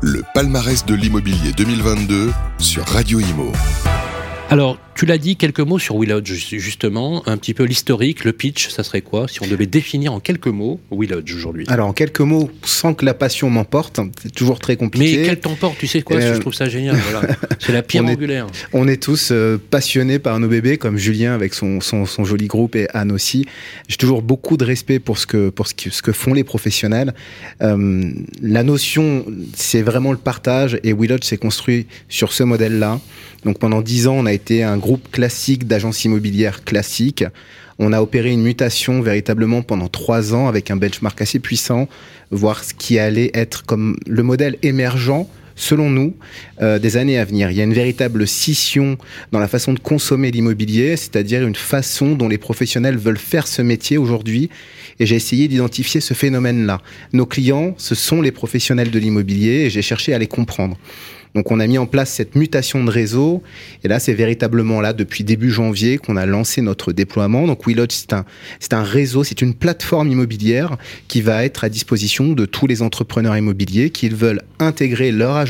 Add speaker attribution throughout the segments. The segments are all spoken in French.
Speaker 1: le palmarès de l'immobilier 2022 sur Radio Imo.
Speaker 2: Alors, tu l'as dit, quelques mots sur Willodge, justement, un petit peu l'historique, le pitch, ça serait quoi si on devait définir en quelques mots Willodge aujourd'hui?
Speaker 3: Alors, en quelques mots, sans que la passion m'emporte, c'est toujours très compliqué.
Speaker 2: Mais qu'elle t'emporte, tu sais quoi, euh... je trouve ça génial, voilà. C'est la pierre
Speaker 3: on
Speaker 2: angulaire.
Speaker 3: Est, on est tous euh, passionnés par nos bébés, comme Julien avec son, son, son joli groupe et Anne aussi. J'ai toujours beaucoup de respect pour ce que, pour ce que, ce que font les professionnels. Euh, la notion, c'est vraiment le partage et Willodge s'est construit sur ce modèle-là. Donc pendant dix ans, on a été un groupe classique d'agence immobilière classique. On a opéré une mutation véritablement pendant trois ans avec un benchmark assez puissant, voir ce qui allait être comme le modèle émergent selon nous, euh, des années à venir. Il y a une véritable scission dans la façon de consommer l'immobilier, c'est-à-dire une façon dont les professionnels veulent faire ce métier aujourd'hui. Et j'ai essayé d'identifier ce phénomène-là. Nos clients, ce sont les professionnels de l'immobilier et j'ai cherché à les comprendre. Donc on a mis en place cette mutation de réseau et là c'est véritablement là depuis début janvier qu'on a lancé notre déploiement. Donc WeLodge c'est un c'est un réseau, c'est une plateforme immobilière qui va être à disposition de tous les entrepreneurs immobiliers qui veulent intégrer leur agence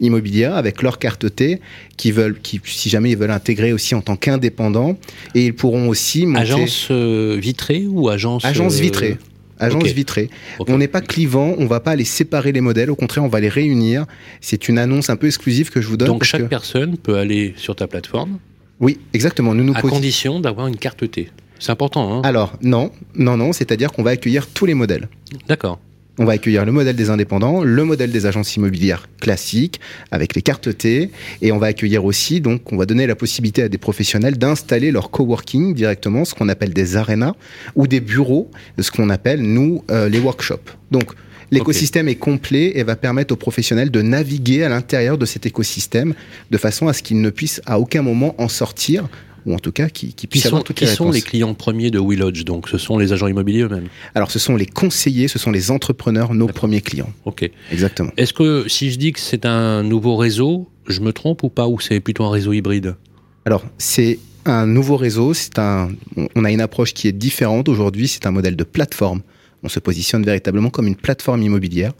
Speaker 3: immobilière avec leur carte T, qui veulent qui si jamais ils veulent intégrer aussi en tant qu'indépendants et ils pourront aussi monter
Speaker 2: agence euh, vitrée ou agence
Speaker 3: agence vitrée agence okay. vitrée. Okay. On n'est pas clivant, on va pas aller séparer les modèles, au contraire, on va les réunir. C'est une annonce un peu exclusive que je vous donne.
Speaker 2: Donc chaque
Speaker 3: que...
Speaker 2: personne peut aller sur ta plateforme
Speaker 3: Oui, exactement. Nous nous
Speaker 2: à condition d'avoir une carte T. C'est important, hein
Speaker 3: Alors, non, non, non, c'est-à-dire qu'on va accueillir tous les modèles.
Speaker 2: D'accord.
Speaker 3: On va accueillir le modèle des indépendants, le modèle des agences immobilières classiques avec les cartes T et on va accueillir aussi donc on va donner la possibilité à des professionnels d'installer leur coworking directement, ce qu'on appelle des arénas ou des bureaux, ce qu'on appelle nous euh, les workshops. Donc L'écosystème okay. est complet et va permettre aux professionnels de naviguer à l'intérieur de cet écosystème de façon à ce qu'ils ne puissent à aucun moment en sortir ou en tout cas qui, qui puissent
Speaker 2: qui
Speaker 3: avoir
Speaker 2: sont,
Speaker 3: toutes
Speaker 2: qui
Speaker 3: les
Speaker 2: sont les clients premiers de WeLodge Donc, ce sont les agents immobiliers eux-mêmes.
Speaker 3: Alors, ce sont les conseillers, ce sont les entrepreneurs, nos premiers clients.
Speaker 2: Ok.
Speaker 3: Exactement.
Speaker 2: Est-ce que si je dis que c'est un nouveau réseau, je me trompe ou pas, ou c'est plutôt un réseau hybride?
Speaker 3: Alors, c'est un nouveau réseau. C'est un. On a une approche qui est différente aujourd'hui. C'est un modèle de plateforme. On se positionne véritablement comme une plateforme immobilière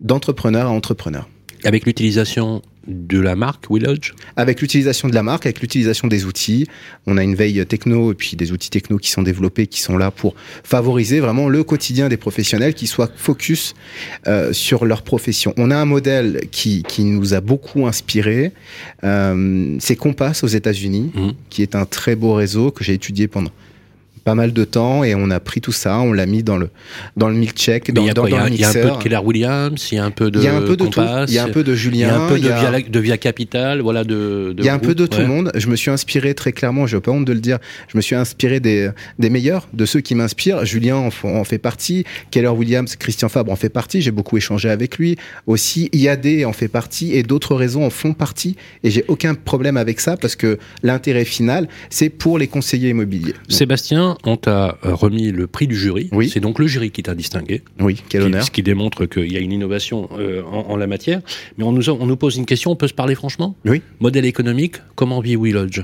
Speaker 3: d'entrepreneur à entrepreneur.
Speaker 2: Avec l'utilisation de la marque WeLodge
Speaker 3: Avec l'utilisation de la marque, avec l'utilisation des outils. On a une veille techno et puis des outils techno qui sont développés, qui sont là pour favoriser vraiment le quotidien des professionnels, qui soient focus euh, sur leur profession. On a un modèle qui, qui nous a beaucoup inspiré. Euh, C'est Compass aux États-Unis, mmh. qui est un très beau réseau que j'ai étudié pendant pas mal de temps et on a pris tout ça, on l'a mis dans le dans le milkshake, dans,
Speaker 2: il y a,
Speaker 3: dans, dans
Speaker 2: il y a,
Speaker 3: le
Speaker 2: Il y a un peu de Keller Williams, il y a un peu de
Speaker 3: il y a un peu de
Speaker 2: Compass,
Speaker 3: tout, il y a un peu de Julien,
Speaker 2: il y a un peu de,
Speaker 3: a...
Speaker 2: Via, de Via Capital, voilà de, de
Speaker 3: il y a un
Speaker 2: groupe,
Speaker 3: peu de tout
Speaker 2: ouais.
Speaker 3: le monde. Je me suis inspiré très clairement, je n'ai pas honte de le dire, je me suis inspiré des, des meilleurs, de ceux qui m'inspirent. Julien en, en, fait partie, Keller Williams, Christian Fabre en fait partie, j'ai beaucoup échangé avec lui. Aussi, IAD en fait partie et d'autres réseaux en font partie. Et j'ai aucun problème avec ça parce que l'intérêt final, c'est pour les conseillers immobiliers. Donc,
Speaker 2: Sébastien, on t'a remis le prix du jury.
Speaker 3: Oui.
Speaker 2: C'est donc le jury qui t'a distingué.
Speaker 3: Oui, quel
Speaker 2: qui,
Speaker 3: honneur.
Speaker 2: Ce qui démontre qu'il y a une innovation euh, en, en, la matière. Mais on nous, on nous pose une question, on peut se parler franchement?
Speaker 3: Oui.
Speaker 2: Modèle économique, comment vit WeLodge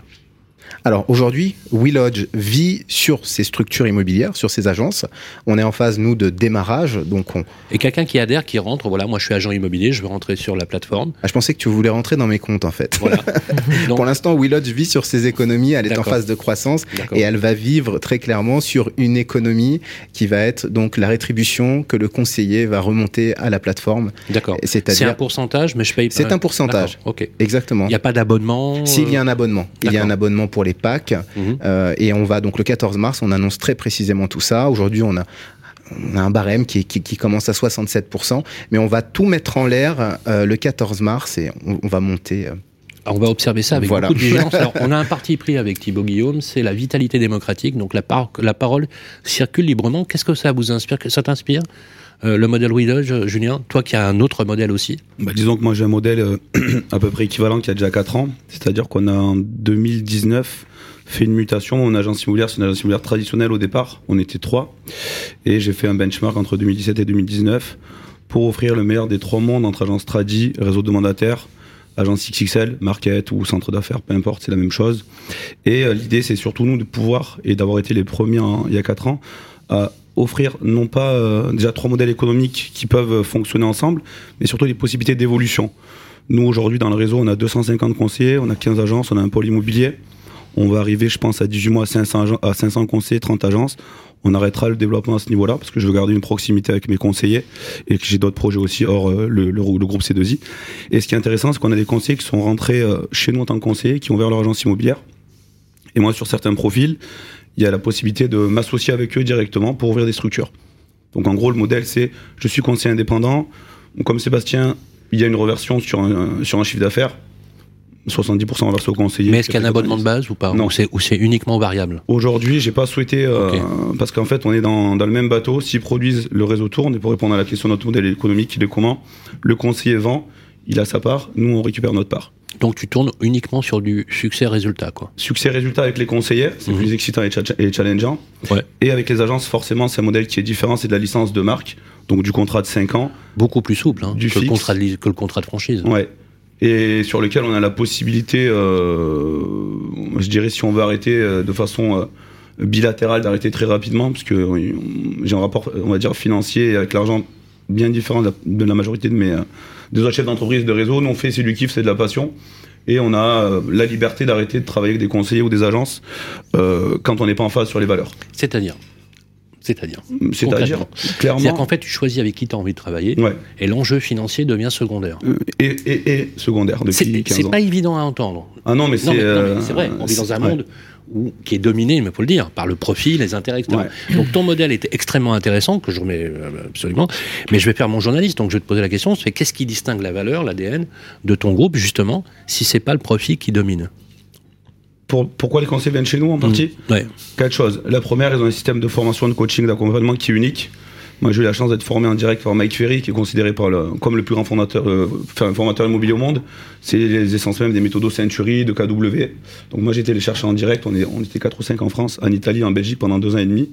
Speaker 3: alors aujourd'hui, WeLodge vit sur ses structures immobilières, sur ses agences. On est en phase, nous, de démarrage. Donc on...
Speaker 2: Et quelqu'un qui adhère, qui rentre, voilà, moi je suis agent immobilier, je veux rentrer sur la plateforme.
Speaker 3: Ah, je pensais que tu voulais rentrer dans mes comptes, en fait.
Speaker 2: Voilà.
Speaker 3: Donc... Pour l'instant, WeLodge vit sur ses économies, elle est en phase de croissance et elle va vivre très clairement sur une économie qui va être donc la rétribution que le conseiller va remonter à la plateforme.
Speaker 2: D'accord. C'est un pourcentage, mais je paye pas.
Speaker 3: C'est un pourcentage.
Speaker 2: Ok.
Speaker 3: Exactement.
Speaker 2: Il n'y a pas d'abonnement
Speaker 3: S'il y a un abonnement. Il y a un abonnement pour les packs.
Speaker 2: Mmh.
Speaker 3: Euh, et on va donc le 14 mars, on annonce très précisément tout ça. Aujourd'hui, on a on a un barème qui, qui, qui, commence à 67%, mais on va tout mettre en l'air euh, le 14 mars et on, on va monter. Euh,
Speaker 2: on va observer ça avec
Speaker 3: voilà.
Speaker 2: beaucoup de vigilance. Alors, on a un parti pris avec Thibaut Guillaume, c'est la vitalité démocratique. Donc, la, par la parole circule librement. Qu'est-ce que ça vous inspire? Ça t'inspire? Euh, le modèle WeLodge, Julien Toi qui as un autre modèle aussi
Speaker 4: bah, Disons que moi j'ai un modèle euh, à peu près équivalent qui a déjà 4 ans. C'est-à-dire qu'on a en 2019 fait une mutation. Mon agence immobilière, c'est une agence immobilière traditionnelle au départ. On était trois. Et j'ai fait un benchmark entre 2017 et 2019 pour offrir le meilleur des trois mondes entre agence tradi, réseau de mandataires, agence XXL, market ou centre d'affaires, peu importe, c'est la même chose. Et euh, l'idée, c'est surtout nous de pouvoir, et d'avoir été les premiers en, il y a quatre ans, à offrir non pas euh, déjà trois modèles économiques qui peuvent fonctionner ensemble, mais surtout des possibilités d'évolution. Nous, aujourd'hui, dans le réseau, on a 250 conseillers, on a 15 agences, on a un pôle immobilier. On va arriver, je pense, à 18 mois à 500, à 500 conseillers, 30 agences. On arrêtera le développement à ce niveau-là parce que je veux garder une proximité avec mes conseillers et que j'ai d'autres projets aussi hors euh, le, le, le, groupe C2I. Et ce qui est intéressant, c'est qu'on a des conseillers qui sont rentrés euh, chez nous en tant que conseillers, qui ont ouvert leur agence immobilière. Et moi, sur certains profils, il y a la possibilité de m'associer avec eux directement pour ouvrir des structures. Donc en gros, le modèle, c'est je suis conseiller indépendant. Comme Sébastien, il y a une reversion sur un, sur un chiffre d'affaires. 70% reversé au conseiller.
Speaker 2: Mais est-ce qu'il y a un abonnement de base ou pas
Speaker 4: Non.
Speaker 2: Ou c'est uniquement variable
Speaker 4: Aujourd'hui, j'ai pas souhaité, euh, okay. parce qu'en fait, on est dans, dans le même bateau. S'ils produisent, le réseau tourne. Et pour répondre à la question de notre modèle économique, il est comment? Le conseiller vend, il a sa part, nous, on récupère notre part.
Speaker 2: Donc tu tournes uniquement sur du succès-résultat, quoi.
Speaker 4: Succès-résultat avec les conseillers, c'est mmh. plus excitant et, challengeant.
Speaker 2: Ouais.
Speaker 4: Et avec les agences, forcément, c'est un modèle qui est différent, c'est de la licence de marque, donc du contrat de 5 ans.
Speaker 2: Beaucoup plus souple hein,
Speaker 4: du
Speaker 2: que, le contrat de, que le contrat de franchise.
Speaker 4: Ouais. Et sur lequel on a la possibilité, euh, je dirais, si on veut arrêter euh, de façon euh, bilatérale, d'arrêter très rapidement, parce que j'ai un rapport, on va dire, financier avec l'argent bien différent de la, de la majorité de mes des autres chefs d'entreprise de réseau. Nous, on fait, c'est du kiff, c'est de la passion. Et on a euh, la liberté d'arrêter de travailler avec des conseillers ou des agences euh, quand on n'est pas en phase sur les valeurs.
Speaker 2: C'est-à-dire? C'est-à-dire
Speaker 4: C'est-à-dire, clairement.
Speaker 2: C'est-à-dire qu'en fait, tu choisis avec qui tu as envie de travailler
Speaker 4: Ouais.
Speaker 2: et l'enjeu financier devient secondaire.
Speaker 4: Euh, Et, et, et secondaire
Speaker 2: C'est
Speaker 4: depuis 15
Speaker 2: c'est
Speaker 4: ans.
Speaker 2: pas évident à entendre.
Speaker 4: Ah non, mais c'est.
Speaker 2: mais, non, mais
Speaker 4: euh,
Speaker 2: c'est vrai, on vit dans un
Speaker 4: ouais.
Speaker 2: Où, qui est dominé, il faut le dire, par le profit, les intérêts, etc. Donc ton modèle est extrêmement intéressant, que je remets euh, absolument, mais je vais faire mon journaliste, donc je vais te poser la question, c'est qu'est-ce qui distingue la valeur, l'ADN, de ton groupe, justement, si c'est pas le profit qui domine?
Speaker 4: Pour- pourquoi les conseillers viennent chez nous en partie?
Speaker 2: Ouais.
Speaker 4: Quatre choses. La première, ils ont un système de formation, de coaching, d'accompagnement qui est unique. Moi, j'ai eu la chance d'être formé en direct par Mike Ferry, qui est considéré par le, comme le plus grand fondateur, euh, enfin, formateur immobilier au monde. C'est les essences même des méthodos Century, de KW. Donc moi, été les chercher en direct. On, est, on était 4 ou 5 en France, en Italie, en Belgique pendant deux ans et demi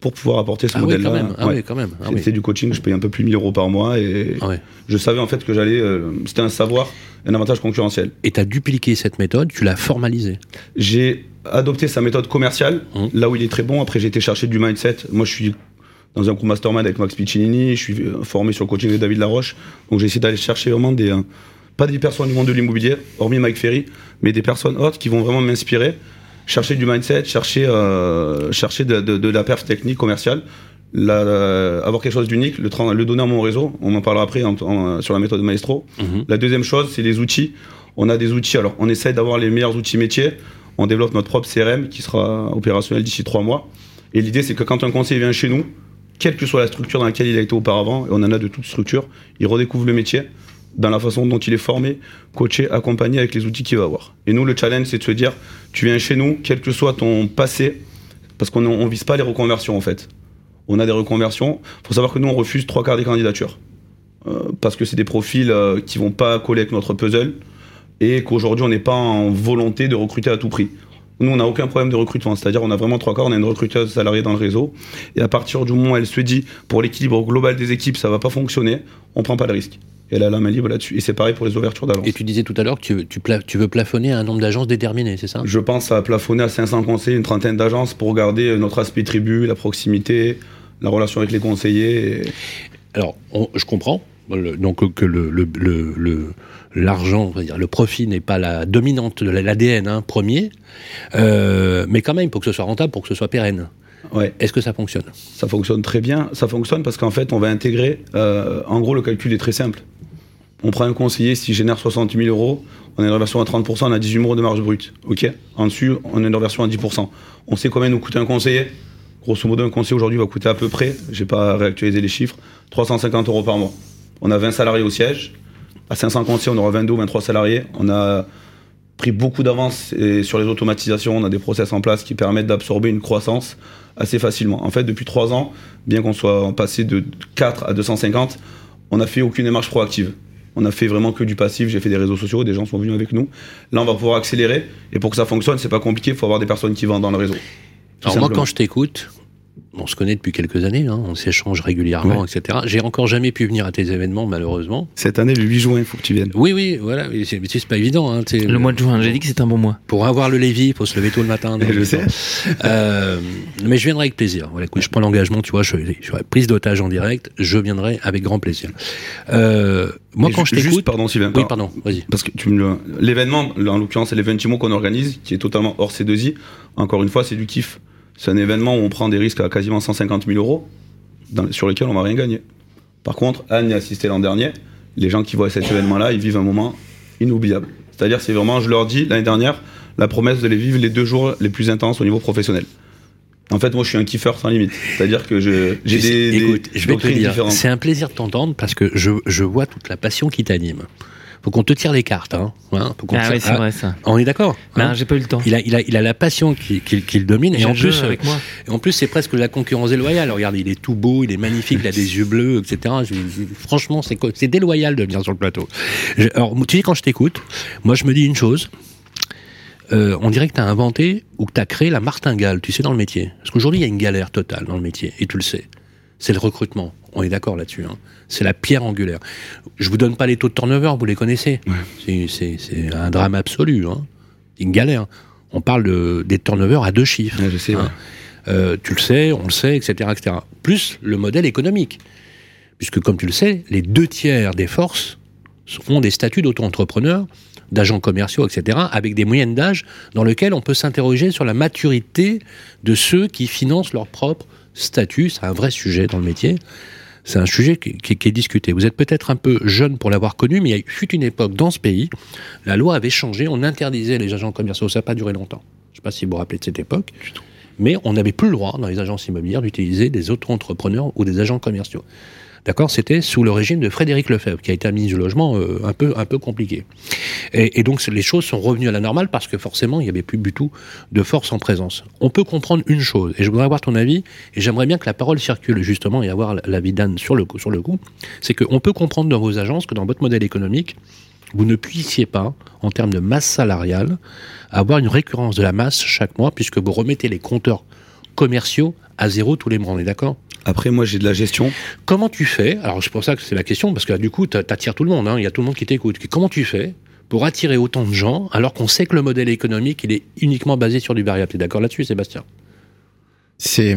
Speaker 4: pour pouvoir apporter ce
Speaker 2: Ah oui,
Speaker 4: modèle-là.
Speaker 2: même. Ah
Speaker 4: Ouais.
Speaker 2: oui, quand même. Ah oui.
Speaker 4: C'était du coaching, je payais un peu plus de 1000 euros par mois et
Speaker 2: Ah ouais.
Speaker 4: je savais en fait que j'allais. euh, C'était un savoir, un avantage concurrentiel.
Speaker 2: Et tu as dupliqué cette méthode, tu l'as formalisée.
Speaker 4: J'ai adopté sa méthode commerciale,
Speaker 2: Mhm.
Speaker 4: là où il est très bon. Après, j'ai été chercher du mindset. Moi, je suis dans un groupe mastermind avec Max Piccinini. Je suis euh, formé sur le coaching de David Laroche. Donc, j'ai essayé d'aller chercher vraiment des. euh, pas des personnes du monde de l'immobilier, hormis Mike Ferry, mais des personnes autres qui vont vraiment m'inspirer. Chercher du mindset, chercher, euh, chercher de, de- de la perf technique commerciale. La- la- avoir quelque chose d'unique, le, donner à mon réseau. On en parlera après en- en- sur la méthode Maestro.
Speaker 2: Mhm.
Speaker 4: La deuxième chose, c'est les outils. On a des outils. Alors, on essaie d'avoir les meilleurs outils métiers. On développe notre propre CRM qui sera opérationnel d'ici trois mois. Et l'idée, c'est que quand un conseiller vient chez nous, quelle que soit la structure dans laquelle il a été auparavant, et on en a de toute structure, il redécouvre le métier dans la façon dont il est formé, coaché, accompagné avec les outils qu'il va avoir. Et nous, le challenge, c'est de se dire, tu viens chez nous, quel que soit ton passé, parce qu'on ne vise pas les reconversions en fait. On a des reconversions. Il faut savoir que nous, on refuse trois quarts des candidatures. Euh, parce que c'est des profils euh, qui vont pas coller avec notre puzzle et qu'aujourd'hui, on n'est pas en volonté de recruter à tout prix. Nous, on n'a aucun problème de recrutement. C'est-à-dire, on a vraiment trois quarts, on a une recruteuse salariée dans le réseau. Et à partir du moment où elle se dit, pour l'équilibre global des équipes, ça va pas fonctionner, on prend pas de risque. Et elle a la main libre là-dessus. Et c'est pareil pour les ouvertures d'agence.
Speaker 2: Et tu disais tout à l'heure que tu, tu, pla- tu veux plafonner un nombre d'agences déterminé, c'est ça?
Speaker 4: Je pense à plafonner à 500 conseillers, une trentaine d'agences pour garder notre aspect tribu, la proximité, la relation avec les conseillers. et-
Speaker 2: Alors, on- je comprends. Donc que le le- le- le- l'argent, le profit n'est pas la dominante de l'ADN hein, premier, euh, mais quand même pour que ce soit rentable, pour que ce soit pérenne.
Speaker 4: Ouais.
Speaker 2: Est-ce que ça fonctionne?
Speaker 4: Ça fonctionne très bien. Ça fonctionne parce qu'en fait, on va intégrer. euh, en gros, le calcul est très simple. On prend un conseiller, s'il génère 60 000 euros, on a une reversion à 30%, on a 18 euros de marge brute. OK? En dessus, on a une reversion à 10%. On sait combien nous coûte un conseiller. Grosso modo, un conseiller aujourd'hui va coûter à peu près, j'ai pas réactualisé les chiffres, 350 euros par mois. On a 20 salariés au siège. À 500 conseillers, on aura 22 ou 23 salariés. On a pris beaucoup d'avance sur les automatisations. On a des process en place qui permettent d'absorber une croissance assez facilement. En fait, depuis trois ans, bien qu'on soit passé de 4 à 250, on n'a fait aucune démarche proactive. On a fait vraiment que du passif. J'ai fait des réseaux sociaux, des gens sont venus avec nous. Là, on va pouvoir accélérer. Et pour que ça fonctionne, c'est pas compliqué. Il faut avoir des personnes qui vendent dans le réseau.
Speaker 2: Alors moi, quand je t'écoute, on se connaît depuis quelques années, hein, on s'échange régulièrement,
Speaker 4: Ouais.
Speaker 2: etc. J'ai encore jamais pu venir à tes événements, malheureusement.
Speaker 4: Cette année, le 8 juin, il faut que tu viennes.
Speaker 2: Oui, oui, voilà, mais c'est mais c'est pas évident. Hein,
Speaker 5: Le mois de juin, j'ai dit que c'est un bon mois.
Speaker 2: Pour avoir le Lévis, il faut se lever tôt le matin. donc,
Speaker 4: Je sais.
Speaker 2: Euh, mais je viendrai avec plaisir. Voilà, écoute, je prends l'engagement, tu vois, je, je prise d'otage en direct, je viendrai avec grand plaisir. Euh, moi,
Speaker 4: Et
Speaker 2: quand
Speaker 4: ju-
Speaker 2: je
Speaker 4: Juste,
Speaker 2: t'écoute...
Speaker 4: pardon, Sylvain.
Speaker 2: Oui,
Speaker 4: par-
Speaker 2: pardon, vas-y.
Speaker 4: Parce que tu me le- l'événement, en l'occurrence, c'est l'événement qu'on organise, qui est totalement hors C2I. Encore une fois, c'est du kiff. C'est un événement où on prend des risques à quasiment 150 000 euros, dans- sur lesquels on va rien gagner. Par contre, Anne y a assisté l'an dernier. Les gens qui voient cet événement-là, ils vivent un moment inoubliable. C'est-à-dire, c'est vraiment, je leur dis, l'année dernière, la promesse de les vivre les deux jours les plus intenses au niveau professionnel. En fait, moi, je suis un kiffeur sans limite. C'est-à-dire que je- j'ai des, des
Speaker 2: Écoute, je vais te dire, c'est un plaisir de t'entendre parce que je, je vois toute la passion qui t'anime. Faut qu'on te tire les cartes, hein. hein, faut qu'on
Speaker 5: Ah
Speaker 2: tire-
Speaker 5: oui, c'est
Speaker 2: ah,
Speaker 5: vrai ça.
Speaker 2: On est d'accord hein
Speaker 5: Non, j'ai pas eu le temps.
Speaker 2: il a, il, a, il a la passion qui, qui, qui le domine et en plus,
Speaker 5: avec moi.
Speaker 2: et en plus c'est presque la concurrence déloyale. Regarde, il est tout beau, il est magnifique, il a des yeux bleus, etc. Je- je- franchement, c'est déloyal de venir sur le plateau. Je- alors, tu sais, quand je t'écoute, moi je me dis une chose. Euh, on dirait que tu as inventé ou que tu as créé la martingale, tu sais, dans le métier. Parce qu'aujourd'hui, il y a une galère totale dans le métier, et tu le sais. C'est le recrutement. On est d'accord là-dessus. hein. C'est la pierre angulaire. Je vous donne pas les taux de turnover, vous les connaissez. C'est- un drame absolu. Hein. C'est une galère. On parle de, des turnovers à deux chiffres.
Speaker 4: Ouais, je sais, ouais.
Speaker 2: Hein. Euh, tu le sais, on le sait, etc., etc. Plus le modèle économique. Puisque, comme tu le sais, les deux tiers des forces ont des statuts d'auto-entrepreneurs, d'agents commerciaux, etc., avec des moyennes d'âge dans lesquelles on peut s'interroger sur la maturité de ceux qui financent leur propre statut. C'est un vrai sujet dans le métier. C'est un sujet qui, qui- qui est discuté. Vous êtes peut-être un peu jeune pour l'avoir connu, mais il y a eu une époque dans ce pays, la loi avait changé, on interdisait les agents commerciaux. Ça n'a pas duré longtemps. Je ne sais pas si vous vous rappelez de cette époque. Mais on n'avait plus le droit dans les agences immobilières d'utiliser des auto-entrepreneurs ou des agents commerciaux. D'accord C'était sous le régime de Frédéric Lefebvre, qui a été un ministre du Logement euh, un, peu, compliqué. Et, donc les choses sont revenues à la normale parce que forcément, il n'y avait plus du tout de force en présence. On peut comprendre une chose, et je voudrais avoir ton avis, et j'aimerais bien que la parole circule justement et avoir l'avis d'Anne sur le, sur le coup, c'est qu'on peut comprendre dans vos agences que dans votre modèle économique, vous ne puissiez pas, en termes de masse salariale, avoir une récurrence de la masse chaque mois, puisque vous remettez les compteurs commerciaux à zéro tous les mois, on est d'accord?
Speaker 4: Après, moi, j'ai de la gestion.
Speaker 2: Comment tu fais Alors c'est pour ça que c'est la question, parce que du coup, tu attires tout le monde, hein, il y a tout le monde qui t'écoute. Comment tu fais pour attirer autant de gens, alors qu'on sait que le modèle économique, il est uniquement basé sur du variable? Tu es d'accord là-dessus, Sébastien?
Speaker 3: C'est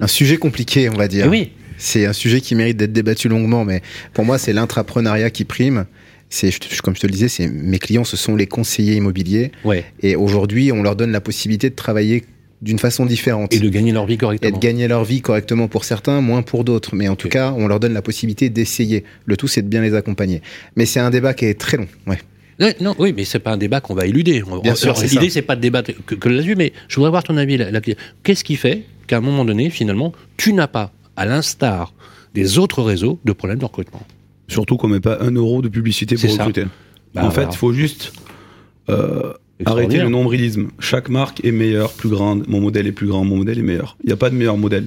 Speaker 3: un sujet compliqué, on va dire.
Speaker 2: Eh Oui.
Speaker 3: C'est un sujet qui mérite d'être débattu longuement, mais pour moi, c'est l'intrapreneuriat qui prime. C'est, comme je te le disais, c'est mes clients, ce sont les conseillers immobiliers,
Speaker 2: Ouais.
Speaker 3: et aujourd'hui, on leur donne la possibilité de travailler d'une façon différente.
Speaker 2: Et de gagner leur vie
Speaker 3: et de
Speaker 2: correctement.
Speaker 3: gagner leur vie correctement pour certains, moins pour d'autres. Mais en tout cas, on leur donne la possibilité d'essayer. Le tout, c'est de bien les accompagner. Mais c'est un débat qui est très long. Ouais.
Speaker 2: Non, oui, mais c'est pas un débat qu'on va éluder.
Speaker 3: Bien sûr,
Speaker 2: L'idée, c'est pas de débattre que, que là-dessus, mais je voudrais avoir ton avis. Qu'est-ce qui fait qu'à un moment donné, finalement, tu n'as pas, à l'instar des autres réseaux, de problème de recrutement?
Speaker 4: Surtout qu'on met pas un euro de publicité pour recruter.
Speaker 2: Bah,
Speaker 4: en fait, il faut juste euh,
Speaker 2: Extraordinaire.
Speaker 4: le nombrilisme. Chaque marque est meilleure, plus grande. Mon modèle est plus grand, mon modèle est meilleur. Il n'y a pas de meilleur modèle.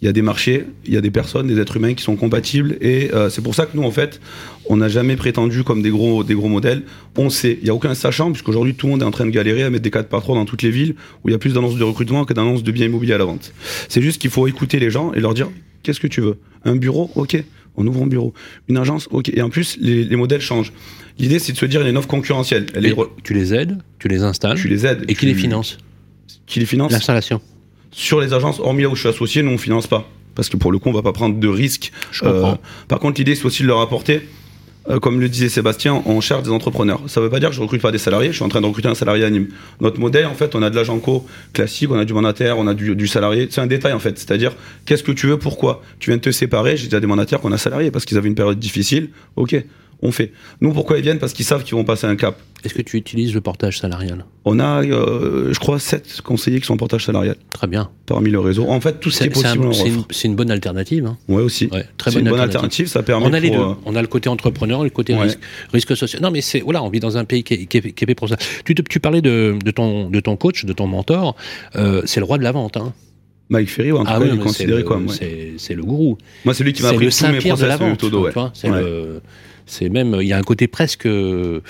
Speaker 4: Il y a des marchés, il y a des personnes, des êtres humains qui sont compatibles. Et euh, c'est pour ça que nous, en fait, on n'a jamais prétendu comme des gros, des gros modèles. On sait, il n'y a aucun sachant, puisqu'aujourd'hui, tout le monde est en train de galérer à mettre des 4 par 3 dans toutes les villes où il y a plus d'annonces de recrutement que d'annonces de biens immobiliers à la vente. C'est juste qu'il faut écouter les gens et leur dire qu'est-ce que tu veux? Un bureau Ok, on ouvre un bureau. Une agence Ok. Et en plus, les, les modèles changent. L'idée, c'est de se dire il y a une offre concurrentielle. Elle est
Speaker 2: Et tu les aides, tu les installes,
Speaker 4: tu les aides.
Speaker 2: et qui les finance
Speaker 4: Qui les finance
Speaker 2: L'installation.
Speaker 4: Sur les agences, hormis là où je suis associé, nous on finance pas. Parce que pour le coup, on va pas prendre de risques.
Speaker 2: Je comprends.
Speaker 4: par contre, l'idée, c'est aussi de leur apporter, euh, comme le disait Sébastien, on cherche des entrepreneurs. Ça veut pas dire que je recrute pas des salariés, je suis en train de recruter un salarié à Nîmes. Notre modèle, en fait, on a de l'agent co classique, on a du mandataire, on a du, du salarié. C'est un détail, en fait. C'est-à-dire, qu'est-ce que tu veux, pourquoi? Tu viens de te séparer, j'ai déjà des mandataires qu'on a salariés parce qu'ils avaient une période difficile. Ok, on fait. Nous, pourquoi ils viennent? Parce qu'ils savent qu'ils vont passer un cap.
Speaker 2: Est-ce que tu utilises le portage salarial?
Speaker 4: On a, euh, je crois, sept conseillers qui sont en portage salarial
Speaker 2: Très bien.
Speaker 4: parmi le réseau. En fait, tout ce qui est
Speaker 2: un-
Speaker 4: possible,
Speaker 2: c'est une,
Speaker 4: offre.
Speaker 2: c'est une bonne alternative. hein.
Speaker 4: Ouais, aussi.
Speaker 2: Ouais, très bonne
Speaker 4: une bonne
Speaker 2: alternative.
Speaker 4: alternative, ça permet
Speaker 2: On a les deux.
Speaker 4: euh,
Speaker 2: On a le côté entrepreneur et le côté
Speaker 4: Ouais.
Speaker 2: risque, risque social. Non, mais c'est voilà, on vit dans un pays qui est, qui est- qui est fait pour ça. Tu, te- tu parlais de, de ton de ton coach, de ton mentor. Euh, c'est le roi de la vente. Hein.
Speaker 4: Mike Ferry, ou en
Speaker 2: Ah oui,
Speaker 4: considéré comme. ouais.
Speaker 2: c'est- C'est le gourou.
Speaker 4: Moi, c'est lui qui m'a appris tous mes
Speaker 2: Saint-Pierre de la
Speaker 4: process
Speaker 2: vente.
Speaker 4: Ouais.
Speaker 2: c'est
Speaker 4: Ouais.
Speaker 2: le- c'est même, il y a un côté presque euh,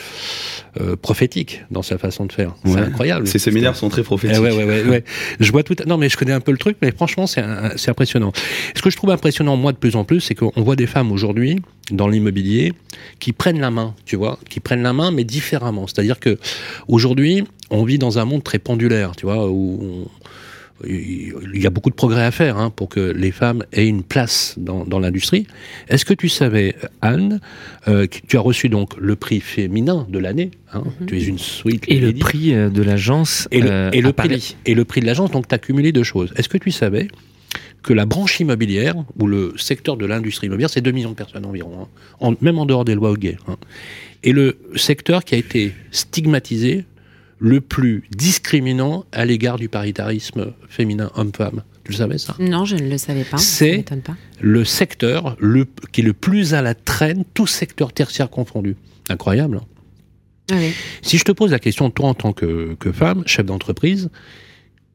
Speaker 2: euh, prophétique dans sa façon de faire. C'est
Speaker 4: Ouais.
Speaker 2: incroyable.
Speaker 4: Ses séminaires sont très
Speaker 2: Eh
Speaker 4: prophétiques.
Speaker 2: ouais. Je vois tout. Non, mais je connais un peu le truc, mais franchement, c'est impressionnant. Ce que je trouve impressionnant, moi, de plus en plus, c'est qu'on voit des femmes aujourd'hui dans l'immobilier qui prennent la main, tu vois, qui prennent la main, mais différemment. C'est-à-dire que aujourd'hui, on vit dans un monde très pendulaire, tu vois, où on- il y a beaucoup de progrès à faire hein, pour que les femmes aient une place dans, dans l'industrie. Est-ce que tu savais, Anne, euh, que tu as reçu donc le prix féminin de l'année hein, Tu es une sweet
Speaker 5: Et le
Speaker 2: lady.
Speaker 5: prix euh, de l'agence
Speaker 2: Et le,
Speaker 5: euh,
Speaker 2: et le
Speaker 5: à
Speaker 2: prix,
Speaker 5: Paris.
Speaker 2: et le prix de l'agence, donc tu as cumulé deux choses. Est-ce que tu savais que la branche immobilière, ou le secteur de l'industrie immobilière, c'est 2 millions de personnes environ, hein, en- même en dehors des lois gays, hein, est le secteur qui a été stigmatisé le plus discriminant à l'égard du paritarisme féminin homme-femme. Tu le savais ça?
Speaker 6: Non, je ne le savais pas.
Speaker 2: C'est-. Le secteur le, qui est le plus à la traîne, tout secteur tertiaire confondu. Incroyable. hein?
Speaker 6: Ah oui.
Speaker 2: si je te pose la question, toi en tant que, que femme, chef d'entreprise,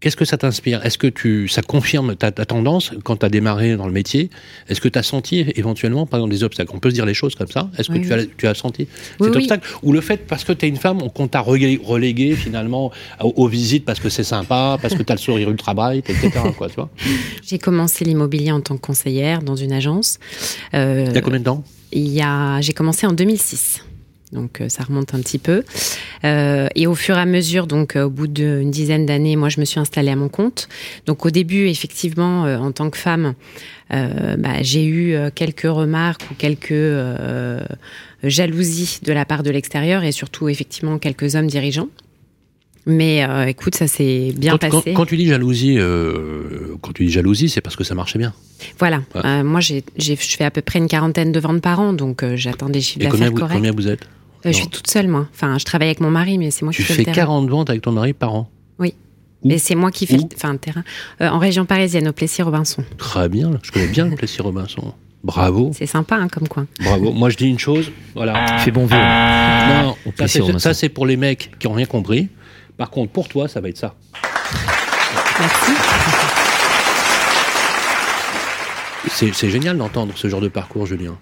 Speaker 2: qu'est-ce que ça t'inspire? Est-ce que tu, ça confirme ta, ta tendance quand tu as démarré dans le métier? Est-ce que tu as senti éventuellement, par exemple, des obstacles? On peut se dire les choses comme ça. Est-ce que
Speaker 6: Oui,
Speaker 2: tu,
Speaker 6: oui.
Speaker 2: as, tu as senti
Speaker 6: Oui,
Speaker 2: cet obstacle? Ou le fait, parce que tu es une femme, on- qu'on t'a relégué, relégué finalement aux, aux visites parce que c'est sympa, parce que tu as le sourire ultra bright, etc. quoi, tu vois?
Speaker 6: J'ai commencé l'immobilier en tant que conseillère dans une agence. Euh,
Speaker 2: Il y a combien de temps?
Speaker 6: il y a, j'ai commencé en 2006. Donc euh, ça remonte un petit peu. Euh, et au fur et à mesure, donc euh, au bout d'une dizaine d'années, moi je me suis installée à mon compte. Donc au début, effectivement, euh, en tant que femme, euh, bah, j'ai eu quelques remarques ou quelques jalousies de la part de l'extérieur et surtout effectivement quelques hommes dirigeants. Mais écoute, ça s'est bien
Speaker 2: quand,
Speaker 6: passé.
Speaker 2: quand tu dis jalousie, quand tu dis jalousie, c'est parce que ça marchait bien.
Speaker 6: Voilà.
Speaker 2: Ouais.
Speaker 6: Moi, j'ai, je fais à peu près une quarantaine de ventes par an, donc j'attends des chiffres d'affaires corrects.
Speaker 2: combien vous êtes?
Speaker 6: Euh, je suis
Speaker 2: Non.
Speaker 6: toute seule, moi. Enfin, je travaille avec mon mari, mais c'est moi
Speaker 2: Tu
Speaker 6: qui fais,
Speaker 2: fais
Speaker 6: le terrain.
Speaker 2: 40 ventes avec ton mari par an.
Speaker 6: Oui.
Speaker 2: Où
Speaker 6: Mais c'est moi qui fais le, enfin, le terrain. Euh, en région parisienne, au Plessis-Robinson.
Speaker 2: Très bien, je connais bien le Plessis Robinson. Bravo,
Speaker 6: C'est sympa, hein, comme coin.
Speaker 2: bravo. Moi je dis une chose, voilà.
Speaker 5: Il fait bon vieux.
Speaker 2: Non, c'est,
Speaker 5: Robinson.
Speaker 2: ça, c'est pour les mecs qui ont rien compris. Par contre, pour toi, ça va être ça.
Speaker 6: Merci.
Speaker 2: C'est génial d'entendre ce genre de parcours, Julien.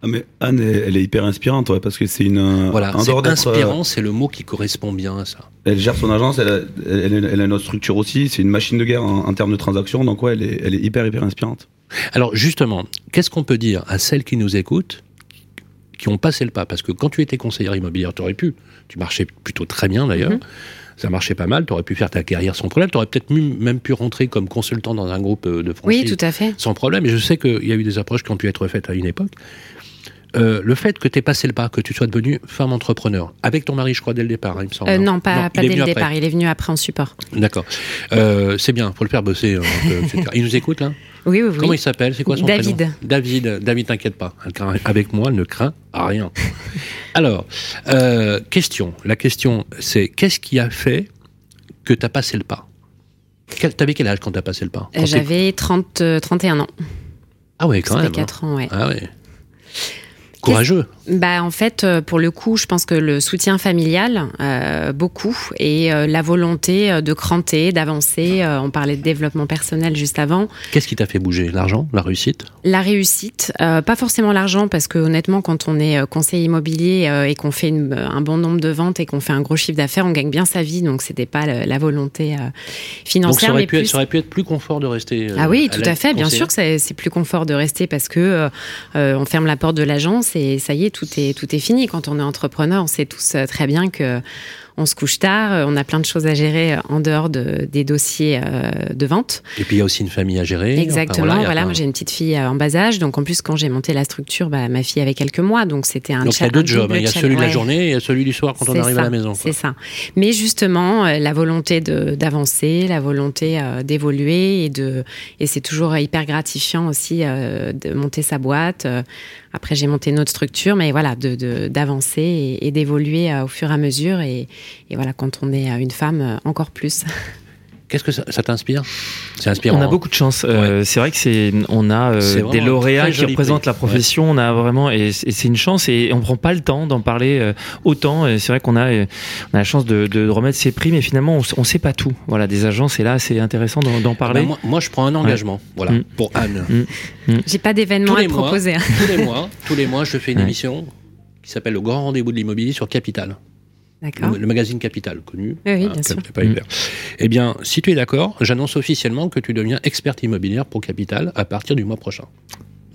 Speaker 4: Ah, mais Anne, elle, elle est hyper inspirante, ouais, parce que c'est une.
Speaker 2: Voilà, c'est
Speaker 4: d'être, euh,
Speaker 2: inspirant, c'est le mot qui correspond bien à ça.
Speaker 4: Elle gère son agence, elle a, elle, elle- elle a une autre structure aussi. C'est une machine de guerre en, en termes de transactions, donc ouais, elle est, elle est hyper, hyper inspirante.
Speaker 2: Alors justement, qu'est-ce qu'on peut dire à celles qui nous écoutent, qui ont passé le pas? Parce que quand tu étais conseillère immobilière, tu aurais pu, tu marchais plutôt très bien d'ailleurs,
Speaker 6: Mhm.
Speaker 2: ça marchait pas mal, tu aurais pu faire ta carrière sans problème, tu aurais peut-être même pu rentrer comme consultant dans un groupe euh, de franchise.
Speaker 6: Oui, tout à fait.
Speaker 2: sans problème. Et je sais qu'il y a eu des approches qui ont pu être faites à une époque. Euh, le fait que tu aies passé le pas, que tu sois devenue femme entrepreneur, avec ton mari, je crois, dès le départ, hein, il me semble.
Speaker 6: Euh, non, pas,
Speaker 2: il
Speaker 6: pas dès le
Speaker 2: après.
Speaker 6: départ. Il est venu après en support.
Speaker 2: D'accord. Euh, c'est bien, faut le faire bosser. etc. Il nous écoute là?
Speaker 6: Oui, oui, oui.
Speaker 2: Comment il s'appelle? C'est quoi son
Speaker 6: David.
Speaker 2: prénom? David. David, t'inquiète pas. Avec moi, ne craint rien. Alors, question. La question, c'est qu'est-ce qui a fait que tu as passé le pas? T'avais quel âge quand tu as passé le pas?
Speaker 6: J'avais 30, euh, 31 ans.
Speaker 2: Ah ouais, quand
Speaker 6: Ça
Speaker 2: même.
Speaker 6: fait 4 ans, ouais.
Speaker 2: hein. Ah ouais. Courageux.
Speaker 6: Bah en fait, euh, pour le coup, je pense que le soutien familial, euh, beaucoup, et euh, la volonté euh, de cranter, d'avancer. euh, on parlait de développement personnel juste avant.
Speaker 2: Qu'est-ce qui t'a fait bouger? L'argent? La réussite?
Speaker 6: La réussite, euh, pas forcément l'argent, parce que honnêtement, quand on est conseiller immobilier euh, et qu'on fait une- un bon nombre de ventes et qu'on fait un gros chiffre d'affaires, on gagne bien sa vie, donc c'était pas la volonté euh,
Speaker 2: Donc
Speaker 6: financière.
Speaker 2: ça aurait,
Speaker 6: mais
Speaker 2: pu être,
Speaker 6: plus-
Speaker 2: ça aurait pu être plus confort de rester.
Speaker 6: Ah oui,
Speaker 2: à
Speaker 6: tout à fait. Bien sûr que c'est plus confort de rester parce que on ferme la porte de l'agence et ça y est, tout est tout est fini. Quand on est entrepreneur, on sait tous euh, très bien que on se couche tard, euh, on a plein de choses à gérer euh, en dehors de, des dossiers euh, de vente.
Speaker 2: Et puis il y a aussi une famille à gérer.
Speaker 6: Exactement. voilà, moi j'ai une petite fille en bas âge, donc en plus quand j'ai monté la structure, bah, ma fille avait quelques mois, donc c'était un
Speaker 2: Donc il y a deux jobs. hein. Il y a celui de la journée et il y a celui du soir quand on arrive à la maison.
Speaker 6: C'est ça. Mais justement, la volonté d'avancer, la volonté d'évoluer et de et c'est toujours hyper gratifiant aussi de monter sa boîte. Après, j'ai monté une autre structure, mais voilà, de de- d'avancer et, et d'évoluer au fur et à mesure. Et, et voilà, quand on est euh, une femme, euh, encore plus.
Speaker 2: Qu'est-ce que ça, ça t'inspire? C'est inspirant.
Speaker 5: On a
Speaker 2: hein
Speaker 5: beaucoup de chance. Euh, c'est vrai que c'est, on a euh, des lauréats qui représentent
Speaker 2: prix.
Speaker 5: la profession. On a vraiment, et, c'est et c'est une chance, et on prend pas le temps d'en parler euh, autant. Et c'est vrai qu'on a, euh, on a la chance de, de remettre ces prix, mais finalement, on, on sait pas tout. Voilà, des agences, et là, c'est intéressant d'en, d'en parler.
Speaker 2: ben, moi, moi, je prends un engagement, voilà,
Speaker 5: Mm.
Speaker 2: pour Anne.
Speaker 6: J'ai pas d'événement à
Speaker 2: mois.
Speaker 6: proposer. hein.
Speaker 2: tous les mois, tous les mois, je fais une
Speaker 5: Ouais.
Speaker 2: émission qui s'appelle Le Grand Rendez-vous de l'immobilier sur Capital. Le, le magazine Capital, connu.
Speaker 6: Oui, oui,
Speaker 2: hein,
Speaker 6: bien sûr.
Speaker 2: pas. Eh bien, si tu es d'accord, j'annonce officiellement que tu deviens experte immobilière pour Capital à partir du mois prochain.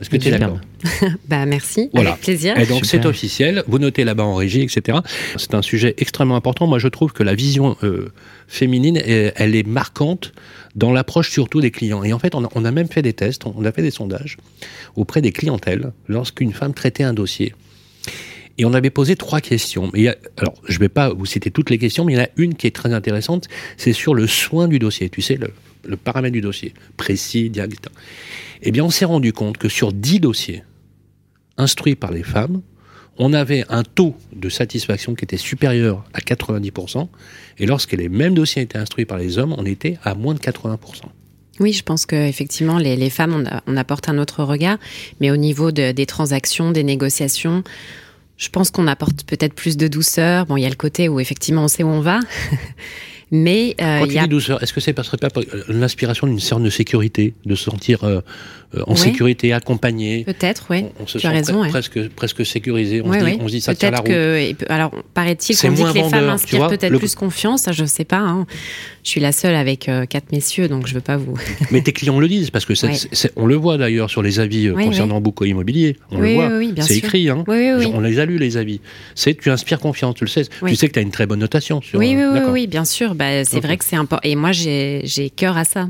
Speaker 2: Est-ce que tu es d'accord
Speaker 6: Bah merci,
Speaker 2: Voilà.
Speaker 6: avec plaisir.
Speaker 2: Et donc c'est officiel, vous notez là-bas en régie, etc. C'est un sujet extrêmement important. Moi je trouve que la vision euh, féminine, est- elle est marquante dans l'approche surtout des clients. Et en fait, on a, on a même fait des tests, on a fait des sondages auprès des clientèles lorsqu'une femme traitait un dossier. Et on avait posé trois questions. A- alors, je ne vais pas vous citer toutes les questions, mais il y en a une qui est très intéressante. C'est sur le soin du dossier. Tu sais, le, paramètre du dossier, précis, direct. Eh bien, on s'est rendu compte que sur 10 dossiers instruits par les femmes, on avait un taux de satisfaction qui était supérieur à 90%. Et lorsque les mêmes dossiers étaient instruits par les hommes, on était à moins de 80%.
Speaker 6: Oui, je pense que effectivement les, les femmes on, apporte un autre regard, mais au niveau de- des transactions, des négociations, je pense qu'on apporte peut-être plus de douceur. Bon, il y a le côté où effectivement on sait où on va, mais euh,
Speaker 2: Quand
Speaker 6: il
Speaker 2: tu
Speaker 6: y a
Speaker 2: dis douceur, est-ce que c'est pas, pas euh, l'inspiration d'une sorte de sécurité, de se sentir euh, en
Speaker 6: Ouais.
Speaker 2: sécurité, accompagné
Speaker 6: peut-être, oui.
Speaker 2: on, on se
Speaker 6: tu as
Speaker 2: sent
Speaker 6: raison,
Speaker 2: pre-
Speaker 6: ouais.
Speaker 2: presque, presque sécurisé. On, se dit,
Speaker 6: ouais.
Speaker 2: on se dit ça tient la route.
Speaker 6: que, alors paraît-il qu'on dit que les femmes inspirent peut-être
Speaker 2: le-
Speaker 6: plus confiance. Je sais pas. hein. Je suis la seule avec euh, quatre messieurs, donc je veux pas vous.
Speaker 2: Mais tes clients le disent, parce que on le voit d'ailleurs sur les avis euh,
Speaker 6: Oui,
Speaker 2: concernant Bouco Immobilier. On
Speaker 6: Oui,
Speaker 2: le voit.
Speaker 6: oui, oui,
Speaker 2: c'est écrit. Hein.
Speaker 6: Oui, oui, oui.
Speaker 2: On les a lus, les avis. C'est tu inspires confiance, tu le sais.
Speaker 6: Oui.
Speaker 2: Tu sais que tu as une très bonne notation. Sur,
Speaker 6: Oui, oui,
Speaker 2: euh,
Speaker 6: oui, oui, bien sûr. Bah, c'est vrai que c'est important. Et moi, j'ai cœur à ça.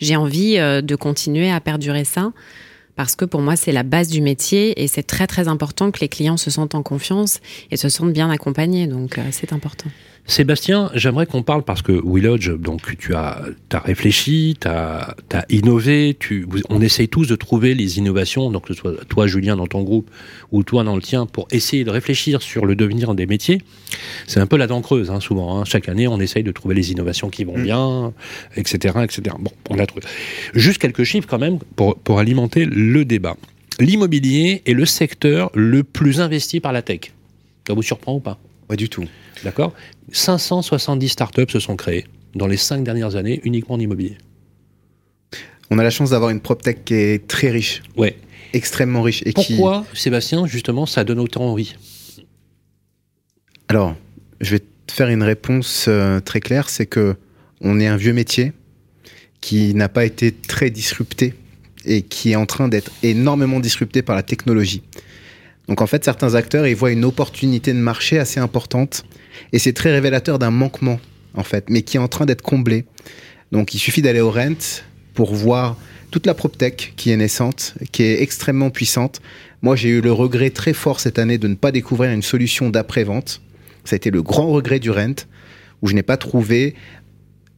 Speaker 6: J'ai envie euh, de continuer à perdurer ça. Parce que pour moi, c'est la base du métier et c'est très très important que les clients se sentent en confiance et se sentent bien accompagnés. Donc euh, c'est important.
Speaker 2: Sébastien, j'aimerais qu'on parle parce que WeLodge, donc tu as, as réfléchi, tu as, innové, tu, on essaye tous de trouver les innovations, donc que ce soit toi Julien dans ton groupe ou toi dans le tien, pour essayer de réfléchir sur le devenir des métiers. C'est un peu la dent creuse, hein, souvent. hein. Chaque année, on essaye de trouver les innovations qui vont
Speaker 3: Mm.
Speaker 2: bien, etc., etc. Bon, on a trouvé. Juste quelques chiffres quand même pour, pour alimenter le débat. L'immobilier est le secteur le plus investi par la tech. Ça vous surprend ou pas?
Speaker 3: Pas du tout.
Speaker 2: D'accord? 570 startups se sont créées dans les cinq dernières années uniquement en immobilier.
Speaker 3: On a la chance d'avoir une PropTech qui est très riche,
Speaker 2: Ouais.
Speaker 3: extrêmement riche. Et qui...
Speaker 2: Pourquoi, Sébastien, justement, ça donne autant envie?
Speaker 3: Alors, je vais te faire une réponse euh, très claire, c'est que on est un vieux métier qui n'a pas été très disrupté et qui est en train d'être énormément disrupté par la technologie. Donc en fait, certains acteurs ils voient une opportunité de marché assez importante et c'est très révélateur d'un manquement en fait, mais qui est en train d'être comblé. Donc il suffit d'aller au Rent pour voir toute la PropTech qui est naissante, qui est extrêmement puissante. Moi, j'ai eu le regret très fort cette année de ne pas découvrir une solution d'après-vente. Ça a été le grand regret du Rent, où je n'ai pas trouvé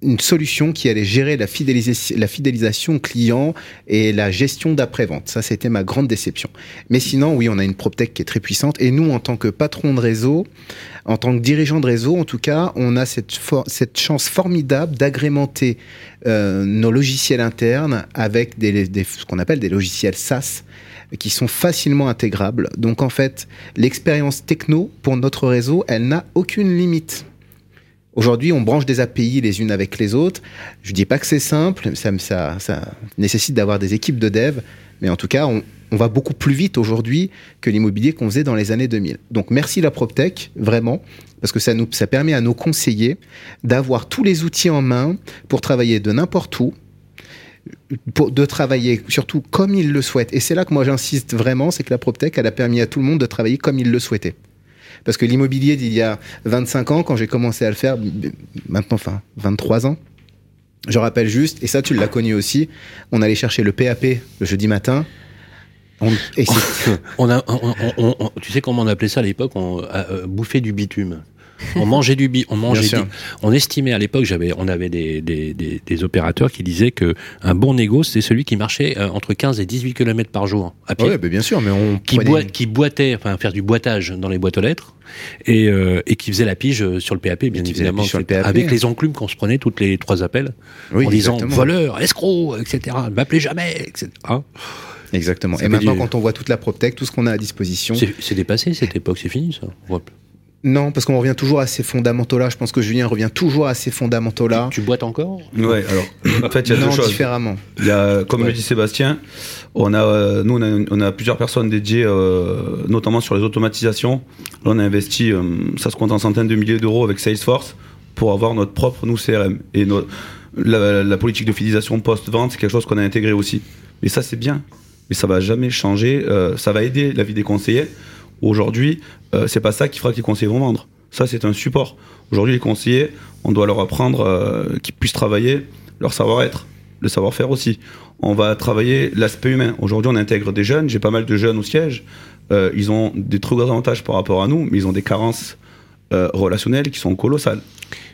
Speaker 3: une solution qui allait gérer la, fidélisa- la fidélisation client et la gestion d'après-vente. Ça, c'était ma grande déception. Mais sinon, oui, on a une PropTech qui est très puissante. Et nous, en tant que patron de réseau, en tant que dirigeant de réseau, en tout cas, on a cette, cette chance formidable d'agrémenter euh, nos logiciels internes avec des, des- ce qu'on appelle des logiciels SaaS qui sont facilement intégrables. Donc en fait, l'expérience techno pour notre réseau, elle n'a aucune limite. Aujourd'hui, on branche des API les unes avec les autres. Je dis pas que c'est simple, ça, ça, nécessite d'avoir des équipes de dev, mais en tout cas, on, on va beaucoup plus vite aujourd'hui que l'immobilier qu'on faisait dans les années 2000. Donc merci la PropTech, vraiment, parce que ça, nous, ça permet à nos conseillers d'avoir tous les outils en main pour travailler de n'importe où, pour, de travailler surtout comme ils le souhaitent. Et c'est là que moi j'insiste vraiment, c'est que la PropTech, elle a permis à tout le monde de travailler comme il le souhaitait. Parce que l'immobilier d'il y a 25 ans, quand j'ai commencé à le faire, maintenant, enfin, 23 ans, je rappelle juste, et ça tu l'as connu aussi, on allait chercher le PAP le jeudi matin.
Speaker 2: Tu sais comment on appelait ça à l'époque on, euh, euh, Bouffer du bitume. On mangeait du bi, on mangeait, du- on estimait à l'époque, j'avais, on avait des, des, des, des opérateurs qui disaient que un bon négo, c'est celui qui marchait euh, entre 15 et 18 km par jour à pied.
Speaker 3: Ouais, bah, bien sûr, mais on
Speaker 2: qui, boi- qui boitait, enfin faire du boitage dans les boîtes aux lettres, et, euh, et qui faisait la pige sur le PAP, bien évidemment,
Speaker 3: sur le PAP.
Speaker 2: avec les enclumes qu'on se prenait toutes les trois appels,
Speaker 3: Oui,
Speaker 2: en disant
Speaker 3: exactement.
Speaker 2: voleur, escroc, etc. Ne m'appelez jamais, etc.
Speaker 3: Exactement.
Speaker 2: Ça
Speaker 3: Et maintenant,
Speaker 2: du-
Speaker 3: quand on voit toute la PropTech, tout ce qu'on a à disposition.
Speaker 2: C'est c'est dépassé cette époque, c'est fini ça.
Speaker 3: Non, parce qu'on revient toujours à ces fondamentaux-là. Je pense que Julien revient toujours à ces fondamentaux-là.
Speaker 2: Tu boites encore?
Speaker 4: Ouais, alors, en fait, il y a
Speaker 3: non,
Speaker 4: deux choses.
Speaker 3: différemment.
Speaker 4: Il y a, comme
Speaker 2: Ouais.
Speaker 4: le dit Sébastien, on a, euh, nous, on a, on a plusieurs personnes dédiées, euh, notamment sur les automatisations. Là, on a investi, euh, ça se compte en centaines de milliers d'euros avec Salesforce pour avoir notre propre, nous, CRM. Et no- la, la politique de fidélisation post-vente, c'est quelque chose qu'on a intégré aussi. Et ça, c'est bien. Mais ça va jamais changer. euh, ça va aider la vie des conseillers. Aujourd'hui, euh, c'est pas ça qui fera que les conseillers vont vendre. Ça, c'est un support. Aujourd'hui, les conseillers, on doit leur apprendre euh, qu'ils puissent travailler leur savoir-être, le savoir-faire aussi. On va travailler l'aspect humain. Aujourd'hui, on intègre des jeunes. J'ai pas mal de jeunes au siège. Euh, ils ont des très gros avantages par rapport à nous, mais ils ont des carences euh, relationnelles qui sont colossales.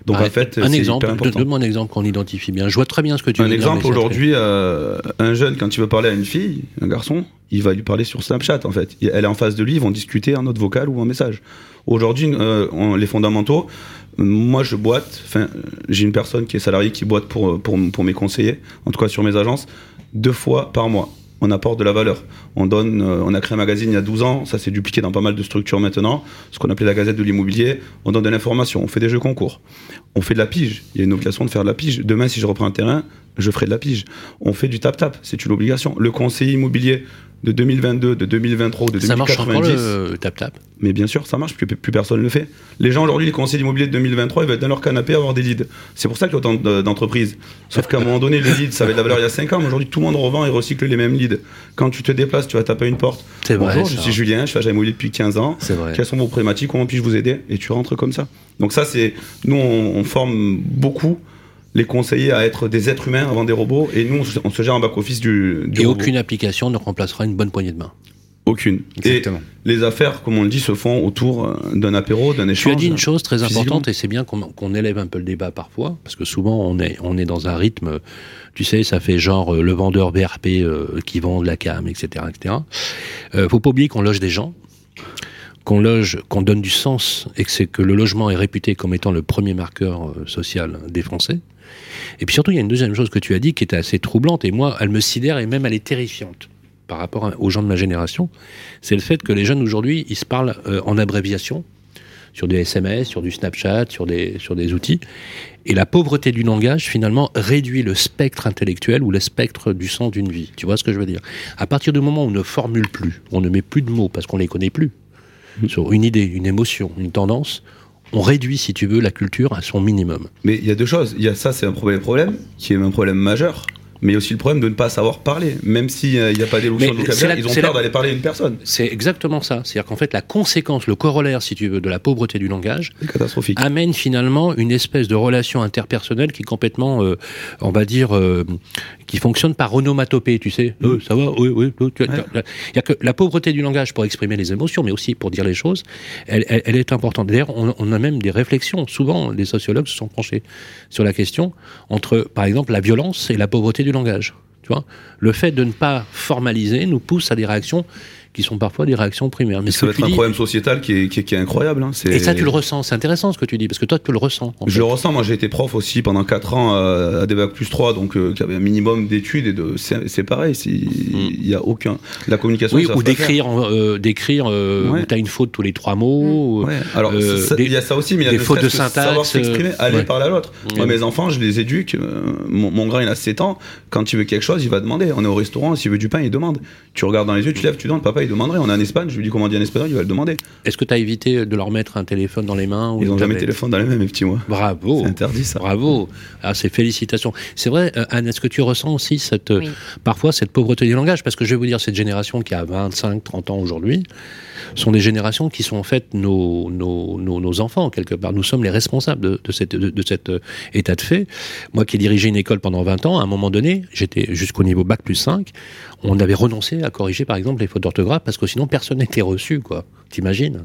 Speaker 4: Donc,
Speaker 2: Ah,
Speaker 4: en fait,
Speaker 2: un exemple, donne-moi un exemple qu'on identifie bien. Je vois très bien ce que tu
Speaker 4: Un
Speaker 2: veux dire,
Speaker 4: exemple,
Speaker 2: mais ça
Speaker 4: aujourd'hui, euh, un jeune, quand il veut parler à une fille, un garçon, il va lui parler sur Snapchat, en fait. Elle est en face de lui, ils vont discuter en note vocale ou en message. Aujourd'hui, euh, les fondamentaux, moi, je boite, enfin, j'ai une personne qui est salariée qui boite pour, pour, pour mes conseillers, en tout cas sur mes agences, deux fois par mois. On apporte de la valeur. On donne, euh, on a créé un magazine il y a 12 ans, ça s'est dupliqué dans pas mal de structures maintenant, ce qu'on appelait la Gazette de l'immobilier. On donne de l'information, on fait des jeux concours, on fait de la pige. Il y a une obligation de faire de la pige. Demain, si je reprends un terrain, je ferai de la pige. On fait du tap-tap, c'est une obligation. Le conseiller immobilier de 2022, de 2023 ou de
Speaker 2: Ça marche encore
Speaker 4: 2090,
Speaker 2: le tap-tap?
Speaker 4: mais bien sûr, ça marche, plus, plus personne ne le fait. Les gens, aujourd'hui, les conseillers immobiliers de 2023, ils vont être dans leur canapé à avoir des leads. C'est pour ça qu'il y a autant de- d'entreprises. Sauf qu'à un moment donné, le lead, ça avait de la valeur il y a 5 ans, mais aujourd'hui, tout le monde revend et recycle les mêmes leads. Quand tu te déplaces, tu vas taper à une porte.
Speaker 2: C'est vrai,
Speaker 4: Bonjour, je suis Julien, je fais agent immobilier depuis 15 ans.
Speaker 2: C'est vrai.
Speaker 4: Quelles sont vos problématiques? Comment puis-je vous aider? Et tu rentres comme ça. Donc ça, c'est... Nous, on, on forme beaucoup les conseillers à être des êtres humains avant des robots, et nous, on se, gère en back-office du, du
Speaker 2: Et
Speaker 4: robot.
Speaker 2: aucune application ne remplacera une bonne poignée de main.
Speaker 4: Aucune.
Speaker 3: Exactement.
Speaker 4: Et les affaires, comme on le dit, se font autour euh, d'un apéro, d'un
Speaker 2: Tu
Speaker 4: échange.
Speaker 2: as dit une chose très importante et c'est bien qu'on élève un peu le débat parfois parce que souvent on est on est dans un rythme, tu sais, ça fait genre euh, le vendeur BRP euh, qui vend de la cam, etc., etc. Euh, faut pas oublier qu'on loge des gens, qu'on loge, qu'on donne du sens et que c'est que le logement est réputé comme étant le premier marqueur euh, social des Français. Et puis surtout, il y a une deuxième chose que tu as dit qui était assez troublante et moi, elle me sidère et même elle est terrifiante par rapport aux gens de ma génération. C'est le fait que les jeunes aujourd'hui, ils se parlent euh, en abréviation sur des SMS, sur du Snapchat, sur des, sur des outils. Et la pauvreté du langage, finalement, réduit le spectre intellectuel ou le spectre du sens d'une vie. Tu vois ce que je veux dire? À partir du moment où on ne formule plus, on ne met plus de mots parce qu'on les connaît plus, sur une idée, une émotion, une tendance, on réduit, si tu veux, la culture à son minimum.
Speaker 4: Mais il y a deux choses. Il y a ça, c'est un problème, problème, qui est un problème majeur. Mais il y a aussi le problème de ne pas savoir parler. Même s'il n'y a pas d'élocution
Speaker 2: Mais
Speaker 4: de vocabulaire, ils ont peur d'aller parler à une personne.
Speaker 2: C'est exactement ça. C'est-à-dire qu'en fait, la conséquence, le corollaire, si tu veux, de la pauvreté du langage,
Speaker 4: catastrophique.
Speaker 2: amène finalement une espèce de relation interpersonnelle qui est complètement, euh, on va dire, euh, qui fonctionne par onomatopée, tu sais. Euh, ça va, oui, oui.
Speaker 4: Ouais.
Speaker 2: Il y a que la pauvreté du langage pour exprimer les émotions, mais aussi pour dire les choses, elle, elle- elle est importante. D'ailleurs, on, on a même des réflexions. Souvent, les sociologues se sont penchés sur la question entre, par exemple, la violence et la pauvreté du langage. Tu vois, le fait de ne pas formaliser nous pousse à des réactions qui sont parfois des réactions primaires. Mais
Speaker 4: ça va
Speaker 2: tu
Speaker 4: être un
Speaker 2: dis-
Speaker 4: problème sociétal qui est, qui est- qui est incroyable. hein.
Speaker 2: Et ça, tu le ressens. C'est intéressant ce que tu dis, parce que toi, tu le ressens. en
Speaker 4: Je
Speaker 2: fait.
Speaker 4: le ressens, moi j'ai été prof aussi pendant 4 ans euh, à des bacs plus 3, donc euh, qui avait un minimum d'études et de. C'est pareil, c'est- il n'y a aucun. La communication.
Speaker 2: Oui, ou d'écrire, euh, d'écrire euh,
Speaker 4: Ouais.
Speaker 2: où t'as une faute tous les trois mots. ou-
Speaker 4: Ouais. Alors,
Speaker 2: Euh,
Speaker 4: il y a ça aussi, mais il y a
Speaker 2: des fautes de syntaxe,
Speaker 4: Savoir s'exprimer,
Speaker 2: euh,
Speaker 4: aller
Speaker 2: ouais.
Speaker 4: parler à l'autre. Moi,
Speaker 2: Ouais.
Speaker 4: mes enfants, je les éduque. mon, mon grand, il a 7 ans. Quand il veut quelque chose, il va demander. On est au restaurant, s'il veut du pain, il demande. Tu regardes dans les yeux, tu lèves, tu demandes. Papa, il demanderait. On est en Espagne, je lui dis comment dire en espagnol, il va le demander.
Speaker 2: Est-ce que tu as évité de leur mettre un téléphone dans les mains ou
Speaker 4: Ils n'ont jamais
Speaker 2: tablette
Speaker 4: téléphone dans les mains, mes petits, moi.
Speaker 2: Bravo.
Speaker 4: C'est interdit, ça.
Speaker 2: Bravo. Ah, c'est félicitations. C'est vrai, euh, Anne, est-ce que tu ressens aussi cette, euh,
Speaker 6: Oui.
Speaker 2: parfois cette pauvreté du langage? Parce que je vais vous dire, cette génération qui a 25, 30 ans aujourd'hui, sont des générations qui sont en fait nos, nos, nos, nos enfants, quelque part. Nous sommes les responsables de, de, cette, de, de cet euh, état de fait. Moi qui ai dirigé une école pendant 20 ans, à un moment donné, j'étais jusqu'au niveau bac plus 5, on avait renoncé à corriger par exemple les fautes d'orthographe parce que sinon personne n'était reçu, quoi. T'imagines?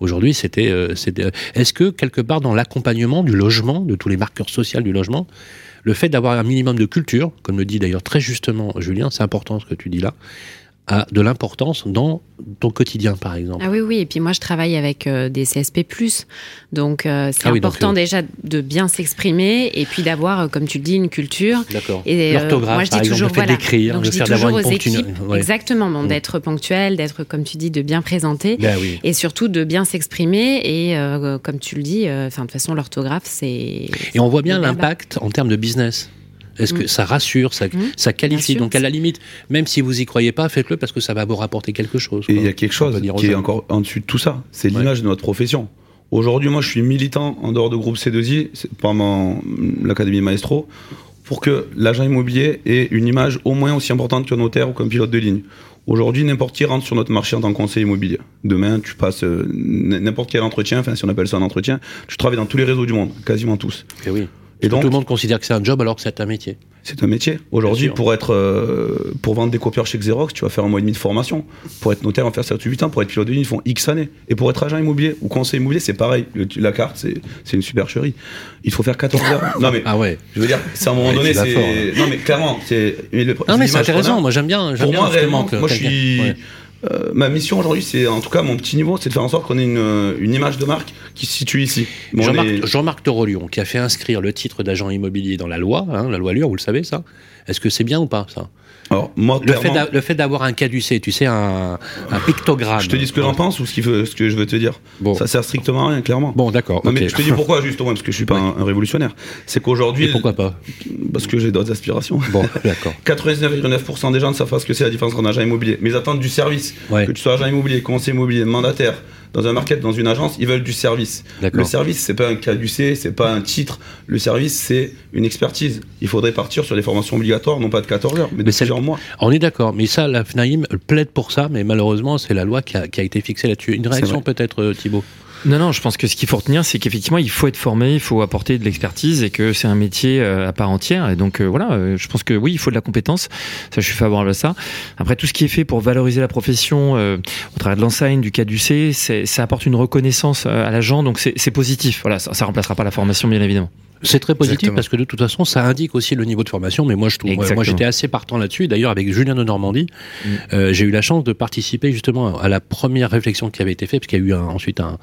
Speaker 2: Aujourd'hui, c'était, euh, c'était. Est-ce que quelque part dans l'accompagnement du logement, de tous les marqueurs sociaux du logement, le fait d'avoir un minimum de culture, comme le dit d'ailleurs très justement Julien, c'est important ce que tu dis là, a de l'importance dans ton quotidien, par exemple.
Speaker 6: Ah oui, oui. Et puis moi, je travaille avec euh, des CSP+. Donc, euh, c'est
Speaker 2: Ah oui,
Speaker 6: important
Speaker 2: donc, euh,
Speaker 6: déjà de bien s'exprimer et puis d'avoir, euh, comme tu le dis, une culture.
Speaker 2: D'accord.
Speaker 6: Et
Speaker 2: L'orthographe,
Speaker 6: moi, je dis
Speaker 2: par exemple,
Speaker 6: toujours,
Speaker 2: le fait
Speaker 6: voilà.
Speaker 2: d'écrire,
Speaker 6: Donc,
Speaker 2: le
Speaker 6: je dis
Speaker 2: d'avoir
Speaker 6: toujours
Speaker 2: une
Speaker 6: aux équipes,
Speaker 2: ouais.
Speaker 6: exactement, bon,
Speaker 2: Mm.
Speaker 6: d'être ponctuel, d'être, comme tu dis, de bien présenter.
Speaker 2: Ben oui.
Speaker 6: Et surtout de bien s'exprimer. Et comme tu le dis, enfin de toute façon, l'orthographe, c'est.
Speaker 2: Et on voit bien l'impact en termes de business. Est-ce que
Speaker 6: Mm.
Speaker 2: ça rassure, ça, ça qualifie
Speaker 6: sûr.
Speaker 2: Donc à la limite, même si vous y croyez pas, faites-le parce que ça va vous rapporter quelque chose.
Speaker 4: Et il y a quelque chose qui est encore en dessus de tout ça. C'est
Speaker 2: Ouais.
Speaker 4: l'image de notre profession. Aujourd'hui, moi, je suis militant en dehors de groupe C2I, c'est pendant l'Académie Maestro, pour que l'agent immobilier ait une image au moins aussi importante qu'un notaire ou qu'un pilote de ligne. Aujourd'hui, n'importe qui rentre sur notre marché en tant que conseiller immobilier. Demain, tu passes euh, n'importe quel entretien, enfin, si on appelle ça un entretien, tu travailles dans tous les réseaux du monde, quasiment tous.
Speaker 2: Eh oui.
Speaker 4: Et donc,
Speaker 2: tout le monde considère que c'est un job alors que c'est un métier.
Speaker 4: c'est un métier. Aujourd'hui, pour être, euh, pour vendre des copieurs chez Xerox, tu vas faire un mois et demi de formation. Pour être notaire, on va faire ça depuis 8 ans. Pour être pilote de ligne, ils font X années. Et pour être agent immobilier ou conseiller immobilier, c'est pareil. Le- la carte, c'est, c'est une supercherie. Il faut faire 14 heures. Non, mais,
Speaker 2: Ah ouais.
Speaker 4: je veux dire, c'est à un moment
Speaker 2: Ouais,
Speaker 4: donné, c'est,
Speaker 2: hein.
Speaker 4: non, mais clairement, c'est, mais le-
Speaker 2: Non mais c'est intéressant. Moi j'aime bien. j'aime
Speaker 4: pour
Speaker 2: bien
Speaker 4: moi, réellement, moi, je suis,
Speaker 2: ouais.
Speaker 4: Euh, ma mission aujourd'hui, c'est, en tout cas, mon petit niveau, c'est de faire en sorte qu'on ait une, une image de marque qui se situe ici. Bon,
Speaker 2: Jean-Marc,
Speaker 4: est-
Speaker 2: Torolion, qui a fait inscrire le titre d'agent immobilier dans la loi, hein, la loi Lure, vous le savez ça? Est-ce que c'est bien ou pas ça?
Speaker 4: Alors, moi,
Speaker 2: Le fait le d'avoir un caducé, tu sais, un, un pictogramme.
Speaker 4: je te dis ce que j'en pense ou ce, qu'il veut, ce que je veux te dire.
Speaker 2: Bon,
Speaker 4: Ça sert strictement à rien, clairement.
Speaker 2: bon d'accord.
Speaker 4: Mais je te dis pourquoi justement parce que je suis pas un, un révolutionnaire. C'est qu'aujourd'hui,
Speaker 2: pourquoi pas
Speaker 4: parce que j'ai d'autres aspirations.
Speaker 2: Bon, d'accord.
Speaker 4: 99,9% des gens ne savent pas ce que c'est la différence entre un agent immobilier. Mais ils attendent du service.
Speaker 2: Ouais.
Speaker 4: Que tu sois agent immobilier, conseiller immobilier, mandataire, dans un market, dans une agence, ils veulent du service. Le service, c'est pas un caducé, c'est pas un titre. Le service, c'est une expertise. Il faudrait partir sur des formations obligatoires, non pas de 14 heures, mais de
Speaker 2: Mais c'est-
Speaker 4: plusieurs mois.
Speaker 2: On est d'accord, mais ça, la FNAIM plaide pour ça, mais malheureusement, c'est la loi qui a, qui a été fixée là-dessus. Une réaction peut-être, euh, Thibault?
Speaker 5: Non, non, je pense que ce qu'il faut retenir, c'est qu'effectivement, il faut être formé, il faut apporter de l'expertise et que c'est un métier euh, à part entière. Et donc, euh, voilà, je pense que oui, il faut de la compétence. Ça, je suis favorable à ça. Après, tout ce qui est fait pour valoriser la profession euh, au travers de l'enseigne, du caducé, ça apporte une reconnaissance à l'agent. Donc, c'est c'est positif. Voilà, ça, ça remplacera pas la formation, bien évidemment.
Speaker 2: C'est très positif
Speaker 3: Exactement.
Speaker 2: parce que de toute façon, ça indique aussi le niveau de formation. Mais moi, je trouve, moi, j'étais assez partant là-dessus. D'ailleurs, avec Julien de Normandie,
Speaker 5: Mm.
Speaker 2: euh, j'ai eu la chance de participer justement à la première réflexion qui avait été faite, parce qu'il y a eu un- ensuite un,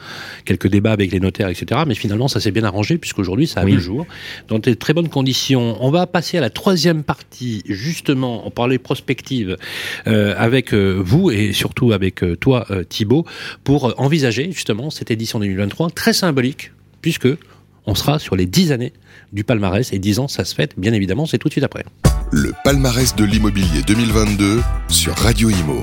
Speaker 2: quelques débats avec les notaires, etc. Mais finalement, ça s'est bien arrangé puisqu'aujourd'hui, ça a
Speaker 5: Oui.
Speaker 2: vu le jour dans de très bonnes conditions. On va passer à la troisième partie, justement, on parlait prospective euh, avec euh, vous et surtout avec toi, Thibault, pour envisager justement cette édition 2023 très symbolique, puisque on sera sur les 10 années du palmarès et 10 ans, ça se fête, bien évidemment, c'est tout de suite après.
Speaker 1: Le palmarès de l'immobilier 2022 sur Radio Imo.